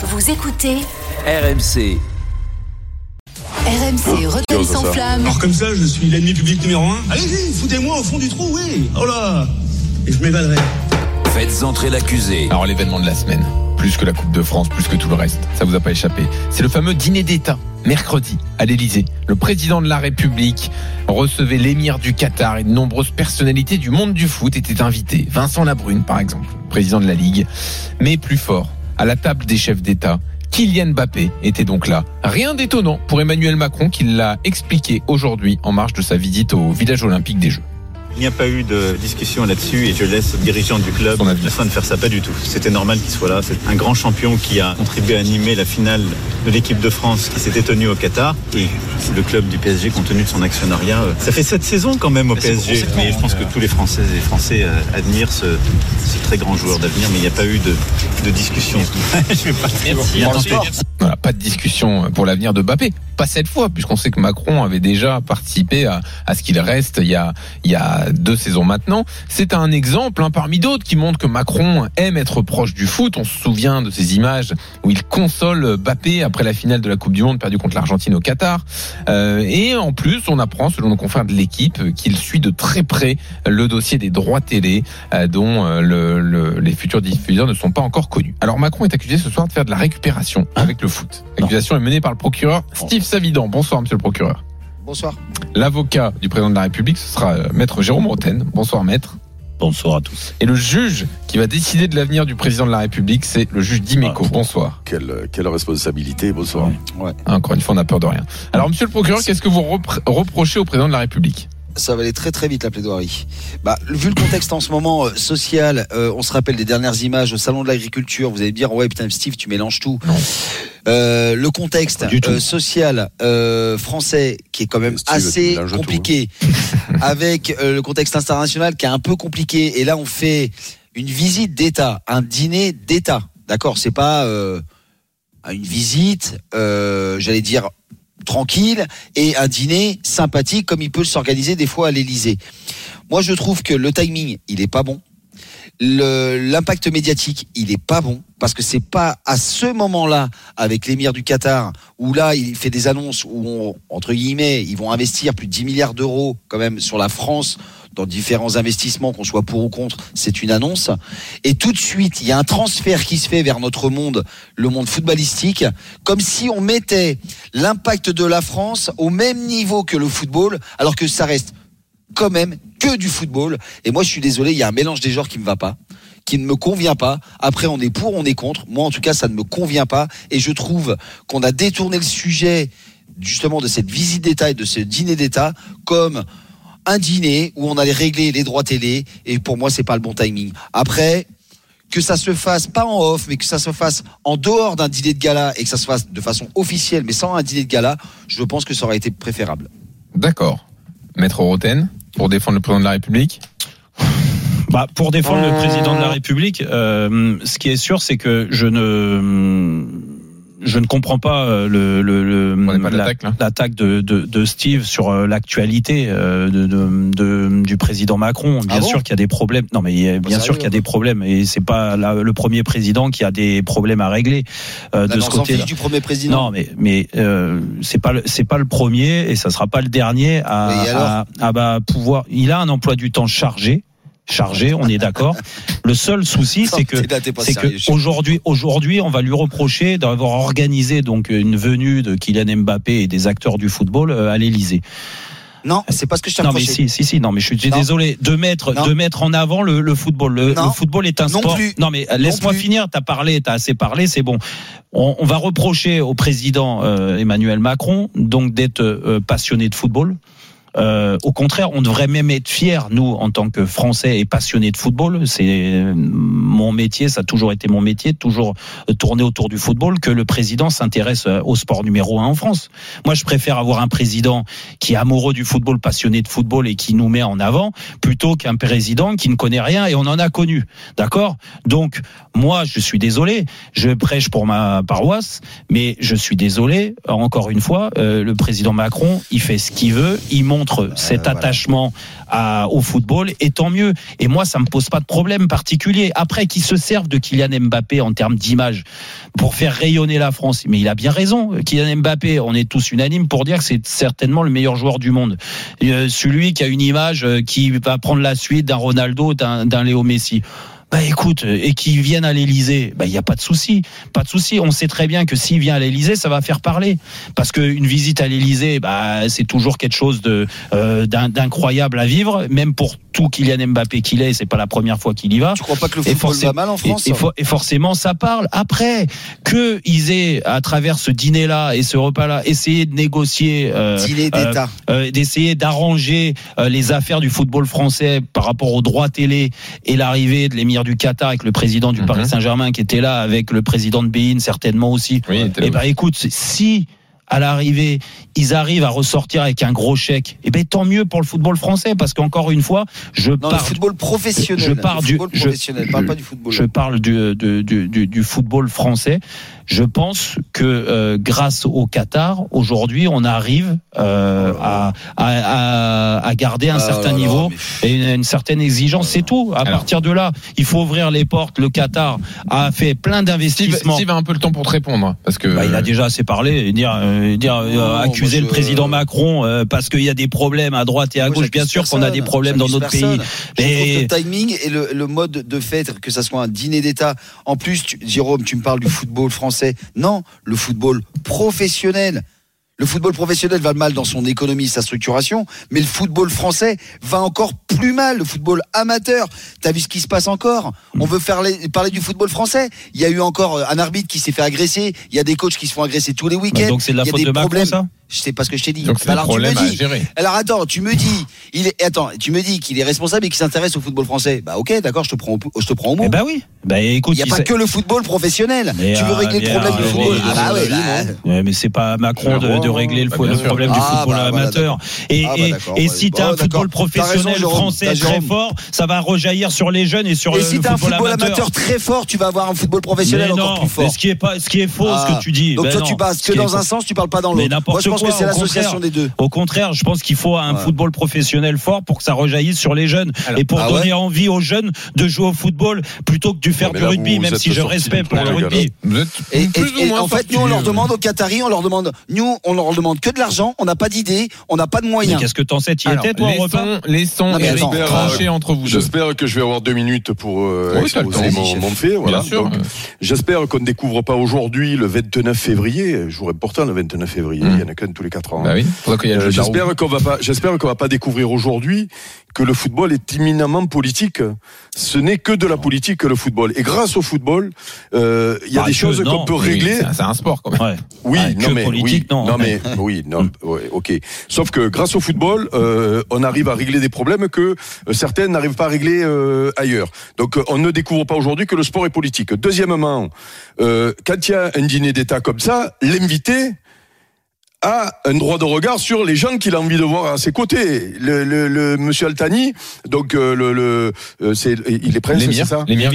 Vous écoutez RMC. RMC Rotten sans flamme. Alors comme ça, je suis l'ennemi public numéro un. Allez-y, foutez-moi au fond du trou, oui. Oh là Et je m'évaderai. Faites entrer l'accusé. Alors l'événement de la semaine, plus que la Coupe de France, plus que tout le reste, ça vous a pas échappé. C'est le fameux dîner d'État, mercredi, à l'Élysée. Le président de la République recevait l'émir du Qatar et de nombreuses personnalités du monde du foot étaient invités. Vincent Labrune, par exemple, président de la Ligue. Mais plus fort, à la table des chefs d'État, Kylian Mbappé était donc là. Rien d'étonnant pour Emmanuel Macron qui l'a expliqué aujourd'hui en marge de sa visite au village olympique des Jeux. Il n'y a pas eu de discussion là-dessus et je laisse le dirigeant du club soin de faire ça, pas du tout. C'était normal qu'il soit là. C'est un grand champion qui a contribué à animer la finale de l'équipe de France qui s'était tenue au Qatar et le club du PSG compte tenu de son actionnariat. euh, Ça fait sept saisons quand même au PSG. Mais je pense que tous les Françaises et Français euh, admirent ce, ce très grand joueur d'avenir, mais il n'y a pas eu de, de discussion. je vais pas Voilà, pas de discussion pour l'avenir de Mbappé. Pas cette fois, puisqu'on sait que Macron avait déjà participé à, à ce qu'il reste il y, a, il y a deux saisons maintenant. C'est un exemple hein, parmi d'autres qui montre que Macron aime être proche du foot. On se souvient de ces images où il console Mbappé après la finale de la Coupe du Monde perdue contre l'Argentine au Qatar. Euh, et en plus, on apprend, selon nos confrères de l'équipe, qu'il suit de très près le dossier des droits télé euh, dont euh, le- le- les futurs diffuseurs ne sont pas encore connus. Alors Macron est accusé ce soir de faire de la récupération avec le foot. L'accusation est menée par le procureur Steve Savidan. Bonsoir, monsieur le procureur. Bonsoir. L'avocat du président de la République, ce sera euh, maître Jérôme Roten. Bonsoir, maître. Bonsoir à tous. Et le juge qui va décider de l'avenir du président de la République, c'est le juge Dimeco. Ah. Bonsoir. Quelle, quelle responsabilité, bonsoir. Encore une fois, on n'a peur de rien. Alors, monsieur le procureur, qu'est-ce que vous repr- reprochez au président de la République? Ça va aller très très vite la plaidoirie. Bah, vu le contexte en ce moment euh, social, euh, on se rappelle des dernières images au salon de l'agriculture. Vous allez me dire ouais putain Steve tu mélanges tout. Non. Euh, le contexte euh, social euh, français qui est quand même assez tout, hein. compliqué, avec le contexte international qui est un peu compliqué. Et là on fait une visite d'État, un dîner d'État. D'accord, c'est pas une visite, j'allais dire tranquille et un dîner sympathique comme il peut s'organiser des fois à l'Élysée. Moi, je trouve que le timing, il est pas bon. L'impact médiatique, il est pas bon parce que c'est pas à ce moment-là avec l'émir du Qatar où là il fait des annonces où entre guillemets ils vont investir plus de 10 milliards d'euros quand même sur la France dans différents investissements qu'on soit pour ou contre, c'est une annonce. Et tout de suite, il y a un transfert qui se fait vers notre monde, le monde footballistique, comme si on mettait l'impact de la France au même niveau que le football, alors que ça reste quand même que du football. Et moi, je suis désolé, il y a un mélange des genres qui me va pas qui ne me convient pas. Après, on est pour, on est contre. Moi, en tout cas, ça ne me convient pas. Et je trouve qu'on a détourné le sujet, justement, de cette visite d'État et de ce dîner d'État comme un dîner où on allait régler les droits télé. Et pour moi, c'est pas le bon timing. Après, que ça se fasse pas en off, mais que ça se fasse en dehors d'un dîner de gala et que ça se fasse de façon officielle, mais sans un dîner de gala, je pense que ça aurait été préférable. D'accord. Maître Roten, pour défendre le président de la République Bah, pour défendre le président de la République, euh, ce qui est sûr, c'est que je ne je ne comprends pas euh, le, le, le- la- l'attaque de, de, de Steve sur euh, l'actualité euh, de, de, de- du président Macron. Bien Ah bon sûr qu'il y a des problèmes. Non, mais il y a- bien sûr qu'il y a des problèmes et c'est pas la- le premier président qui a des problèmes à régler euh, de ce fiche du premier président. Non, mais mais euh, c'est pas le- c'est pas le premier et ça sera pas le dernier à, à, à, bah, pouvoir. Il a un emploi du temps chargé, chargé, on est d'accord. Le seul souci, c'est que c'est que aujourd'hui, aujourd'hui, on va lui reprocher d'avoir organisé donc une venue de Kylian Mbappé et des acteurs du football euh, à l'Élysée. Non, c'est pas ce que je t'ai Non mais si, si, si, non mais je suis désolé de mettre Non. de mettre en avant le, le football. Le, football est un Non sport. plus. Non mais laisse-moi finir. T'as parlé, t'as assez parlé, c'est bon. On, on va reprocher au président euh, Emmanuel Macron donc d'être euh, passionné de football. Euh, au contraire, on devrait même être fiers, nous, en tant que Français et passionnés de football. C'est euh, mon métier, ça a toujours été mon métier, toujours euh, tourner autour du football, que le président s'intéresse euh, au sport numéro un en France. Moi, je préfère avoir un président qui est amoureux du football, passionné de football et qui nous met en avant, plutôt qu'un président qui ne connaît rien et on en a connu. D'accord? Donc, moi, je suis désolé, je prêche pour ma paroisse, mais je suis désolé, encore une fois, euh, le président Macron, il fait ce qu'il veut, il montre cet attachement à- au football, et tant mieux. Et moi, ça me pose pas de problème particulier. Après, qu'ils se servent de Kylian Mbappé en termes d'image pour faire rayonner la France, mais il a bien raison. Kylian Mbappé, on est tous unanimes pour dire que c'est certainement le meilleur joueur du monde. Euh, celui qui a une image euh, qui va prendre la suite d'un Ronaldo, d'un Léo Messi. Bah écoute, euh, et qu'ils viennent à l'Elysée, bah il y a pas de souci, pas de souci. On sait très bien que s'il vient à l'Elysée, ça va faire parler, parce qu'une visite à l'Elysée, bah c'est toujours quelque chose d'incroyable à vivre, même pour tout Kylian Mbappé qu'il est. C'est pas la première fois qu'il y va. Tu crois pas que le Et football va mal en France Et, et for- et forcément, ça parle. Après, que ils aient, à travers ce dîner-là et ce repas-là, essayé de négocier, euh, Dîner euh, d'État. euh, d'essayer d'arranger euh, les affaires du football français par rapport aux droits télé et l'arrivée de l'émir du Qatar avec le président du Mhm. Paris Saint-Germain qui était là, avec le président de Bein certainement aussi. Oui, il était là Eh ben, écoute, si à l'arrivée, ils arrivent à ressortir avec un gros chèque, eh ben tant mieux pour le football français parce qu'encore une fois, je Non, le parle football professionnel. je pars le du- football je- professionnel. parle je- pas du football. je parle du, du, du, du- du football français. Je pense que euh, grâce au Qatar, aujourd'hui, on arrive euh, à, à, à, à garder un Ah certain là là, niveau mais- et une, une certaine exigence. C'est tout. À Alors. partir de là, il faut ouvrir les portes. Le Qatar a fait plein Steve, d'investissements. Steve a un peu le temps pour te répondre. Parce que. Bah, il a déjà assez parlé et dire, euh, dire euh, Non, accuser le président Macron euh, parce qu'il y a des problèmes à droite et à gauche. Bien sûr qu'on a des problèmes dans notre personne. pays. Je trouve Mais- que le timing et le, le mode de fait, que ça soit un dîner d'État. En plus, tu- Jérôme, tu me parles du football français. Non, le football professionnel. Le football professionnel va mal dans son économie, sa structuration, mais le football français va encore plus mal. Le football amateur, t'as vu ce qui se passe encore? On veut faire les- parler du football français. Il y a eu encore euh, un arbitre qui s'est fait agresser. Il y a des coachs qui se font agresser tous les Bah, week-ends. donc c'est de la Il y a faute des de Macron, problèmes. ça? Je sais pas ce que je t'ai dit. Donc c'est Bah alors tu me dis, gérer. alors attends, tu me dis, il est, attends, tu me dis qu'il est responsable et qu'il s'intéresse au football français. Bah ok, d'accord, je te prends, au, je te prends au mot. Eh ben oui. Bah écoute, il n'y a il pas que le football professionnel. Mais, tu veux euh, régler le problème du football Ah bah oui, ouais, bah, Ouais, mais c'est pas Macron de, régler le, bah, le problème du Ah, football bah, amateur. Et, Ah, bah, et- et si t'as un d'accord. football raison, professionnel français très fort, ça va rejaillir sur les jeunes et sur Et le, si le t'as un football, football amateur très fort, tu vas avoir un football professionnel mais encore non, plus fort. mais ce qui est pas, ce qui est faux, ce Ah. que tu dis. Donc Ben toi, tu passes que dans un sens, tu parles pas dans Mais l'autre. Pense que c'est au l'association contraire. des deux. Au contraire, je pense qu'il faut un Ouais. football professionnel fort pour que ça rejaillisse sur les jeunes Alors, et pour ah donner envie aux jeunes de jouer au football plutôt que de faire du rugby, vous même si je respecte du pour le rugby. Et, en fait, nous, on du- leur demande aux Qataris, on leur demande, nous, on leur demande que de l'argent, on n'a pas d'idée, on n'a pas de moyens. qu'est-ce que t'en sais Tu y Alors, étais, toi, repas laissons, laissons Non, mais Eric attends, trancher entre vous deux. J'espère que je vais avoir deux minutes pour euh, exposer mon, mon fait. Voilà. J'espère qu'on ne découvre pas aujourd'hui, le 29 février, jour important le 29 février, Mm. il y en a tous les quatre ans. Bah oui, Euh, la roue. J'espère qu'on va pas, j'espère qu'on va pas découvrir aujourd'hui que le football est éminemment politique. Ce n'est que de la politique le football. Et grâce au football, euh, il y a Bah, des que choses non. qu'on peut régler. c'est- un sport quand même. Ouais. Oui, Ah, non que mais politique, oui, non. mais oui, non, ouais, ok. Sauf que grâce au football, euh, on arrive à régler des problèmes que euh, certaines n'arrivent pas à régler euh, ailleurs. Donc on ne découvre pas aujourd'hui que le sport est politique. Deuxièmement, euh, quand il y a un dîner d'État comme ça, l'invité a un droit de regard sur les gens qu'il a envie de voir à ses côtés. Le, le, le monsieur Altani, donc euh, le, le euh, c'est il est prince, c'est ça L'émir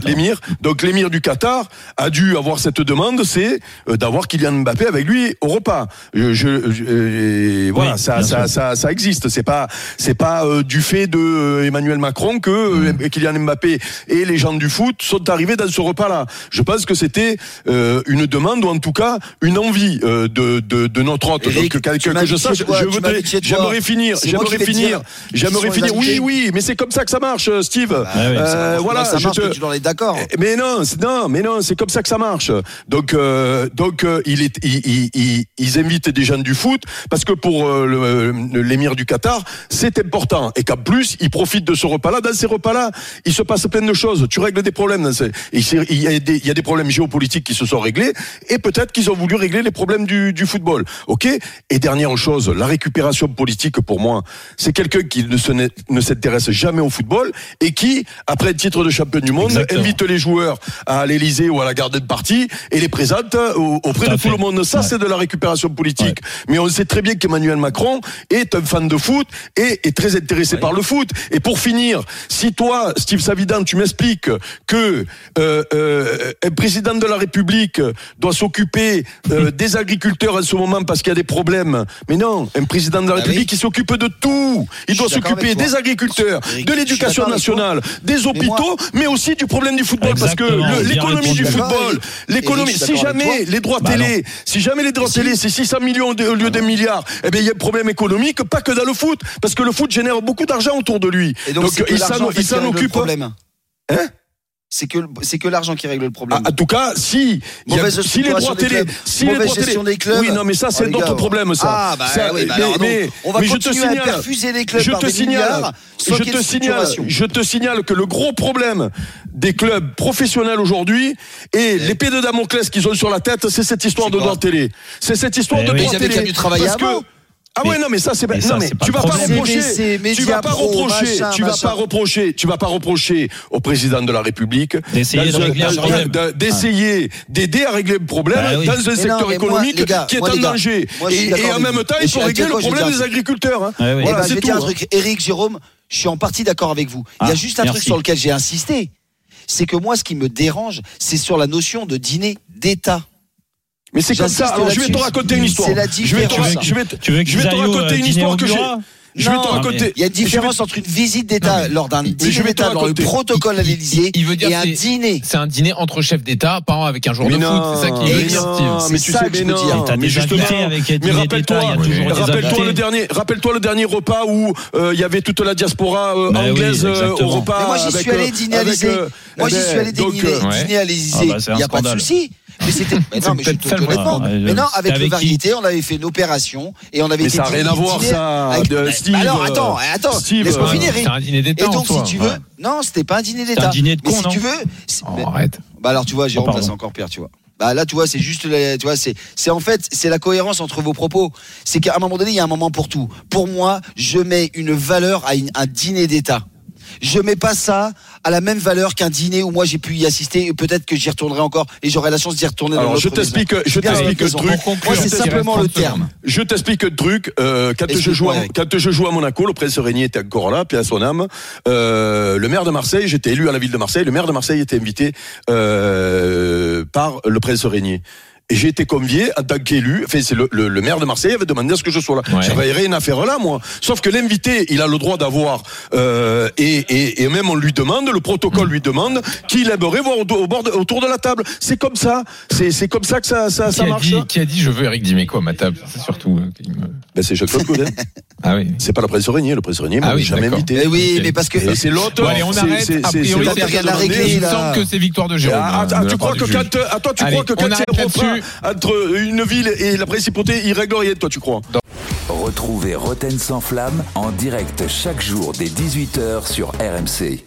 du L'émir. Donc l'émir du Qatar a dû avoir cette demande, c'est euh, d'avoir Kylian Mbappé avec lui au repas. Je, je- je- voilà, Oui, ça, ça, ça, ça existe. C'est pas, c'est pas euh, du fait de Emmanuel Macron que euh, Kylian Mbappé et les gens du foot sont arrivés dans ce repas-là. Je pense que c'était euh, une demande ou en tout cas une envie euh, de, de, de notre hôte. Donc que, je sache, je j'aimerais finir, j'aimerais finir, dire j'aimerais finir. Oui, oui, mais c'est comme ça que ça marche, Steve. Bah, Euh, voilà, ça je marche, te- tu es d'accord. mais non, non, mais non, c'est comme ça que ça marche. Donc, euh, donc, euh, il est, il- il- il- ils invitent des gens du foot parce que pour euh, l'émir du Qatar, c'est important et qu'en plus, ils profitent de ce repas-là. Dans ces repas-là, il se passe plein de choses. Tu règles des problèmes. Dans ces- il y a des, il y a des problèmes géopolitiques qui se sont réglés et peut-être qu'ils ont voulu régler les problèmes du, du football. Ok? Et dernière chose, la récupération politique pour moi, c'est quelqu'un qui ne s'intéresse jamais au football et qui, après un titre de champion du monde, Exactement. invite les joueurs à l'Elysée ou à la garden party et les présente au- auprès Tout de tout le monde. Ça, Ouais. c'est de la récupération politique. Mais on sait très bien qu'Emmanuel Macron est un fan de foot et est très intéressé par le foot. Et pour finir, si toi, Steve Savidan, tu m'expliques que euh, euh, un président de la République doit s'occuper euh, des agriculteurs en ce moment moment parce qu'il y a des problèmes. Mais non, un président de la Ah République qui s'occupe de tout. Il doit s'occuper des agriculteurs, de l'éducation nationale, des hôpitaux, mais aussi du problème du football. Parce que l'économie du football, l'économie, suis si jamais les droits Bah télé, si jamais les droits télé, c'est 600 millions au lieu d'un milliard, eh bien, il y a un problème économique, pas que dans le foot. Parce que le foot génère beaucoup d'argent autour de lui. Donc, il s'en occupe. problème. Hein? C'est que c'est que l'argent qui règle le problème. Ah, en tout cas, si, y a- si les droits télé, clubs, si les droits télé, gestion des clubs. oui, non, mais ça, c'est Oh, les notre gars, problème, ça. Ah, bah Ça, oui, bah mais- alors, mais- donc, on va mais je te continuer à signale- perfuser les clubs je par te des signale, je te signale, je te signale que le gros problème des clubs professionnels aujourd'hui et l'épée de Damoclès qu'ils ont sur la tête, c'est cette histoire de droits télé. C'est cette histoire Eh de droits Mais télé. Parce que- ah ouais non mais ça c'est Mais non ça, mais c'est pas tu vas pas reprocher tu vas pas Pro, reprocher machin, tu vas machin. pas reprocher tu vas pas reprocher au président de la République D'essayer d'aider à régler le problème Bah oui. dans un Mais secteur non, mais moi, économique gars, qui est moi, en gars, danger moi, et, en même temps il faut régler le problème des agriculteurs hein. Ouais, ouais. Eh Voilà, ben, je c'est vais dire un tout, truc, Eric Jérôme, je suis en partie d'accord avec vous. Il y a Ah, juste un truc sur lequel j'ai insisté. C'est que moi, ce qui me dérange, c'est sur la notion de dîner d'État. Mais c'est comme ça alors je vais te raconter une histoire C'est la je vais te je vais te- Tu veux que je vais te raconter euh, une histoire que j'ai je vais te raconter Il y a une différence entre une visite d'État lors d'un je dîner vais te d'État dans le protocole à l'Élysée il veut dire et un c'est- dîner. C'est un dîner entre chefs d'État, pas avec un jour Mais de foot. non, C'est ça qui mais veut dire, non, Steve. mais C'est tu ça sais, que je mais veux non, mais justement, mais a rappelle-toi, toujours des rappelle-toi le dernier, rappelle-toi le dernier repas où euh, il y avait toute la diaspora euh, Bah oui, anglaise euh, au repas. Mais moi, j'y suis allé euh, dîner à l'Élysée. euh, Moi, j'y suis allé dîner, euh, à l'Élysée. Il n'y a pas de souci. Mais c'était. Mais non, mais je te honnêtement. Ouais, Mais non, avec le avec variété, on avait fait une opération et on avait Mais été ça n'a rien à voir, ça, avec- de Bah, Steve, Alors, euh, attends, attends. Steve, Laisse-moi euh, finir. C'est un dîner Et d'État en donc, si tu veux, non, c'était pas un dîner C'était d'État. un dîner de Mais con, si tu veux, Oh, arrête. bah alors tu vois, Jérôme, Oh, c'est encore pire, tu vois. Bah là, tu vois, c'est juste, la- tu vois, c'est, c'est en fait, c'est la cohérence entre vos propos. C'est qu'à un moment donné, il y a un moment pour tout. Pour moi, je mets une valeur à une- un dîner d'État. Je mets pas ça à la même valeur qu'un dîner où moi j'ai pu y assister et peut-être que j'y retournerai encore et j'aurai la chance d'y retourner. dans Alors, je l'autre maison. t'explique, je t'explique le truc. Moi, c'est simplement 30 le terme. Je t'explique le truc. Euh, quand je joue, quand je joue à Monaco, le prince Régnier était encore là, puis à son âme. Euh, le maire de Marseille, j'étais élu à la ville de Marseille. Le maire de Marseille était invité euh, par le prince Régnier. Et j'ai été convié en tant qu'élu. Enfin, c'est le, le, le maire de Marseille avait demandé à ce que je sois là. Ouais. J'avais rien à faire là, moi. Sauf que l'invité, il a le droit d'avoir euh, et, et, et même on lui demande, le protocole lui demande qu'il aimerait voir au, au bord de- autour de la table. C'est comme ça. C'est c'est comme ça que ça ça, Qui ça a, marche. dit, qui a dit je veux Eric Dimeco à ma table? C'est surtout. euh, me- Ben, c'est Godin. Ah oui. C'est pas le prince Régnier. Le prince Régnier Ah m'a oui, jamais invité. Mais oui, mais parce que. Et c'est l'autre. Bon, allez, on c'est- arrête. A priori, Il me semble que c'est victoire de Jérôme. Ah, hein, ah, de la tu crois que quand, ah, toi, tu Allez, crois que quand c'est un entre une ville et la principauté, il règle rien, toi, tu crois Retrouvez Roten sans flamme en direct chaque jour dès 18h sur RMC.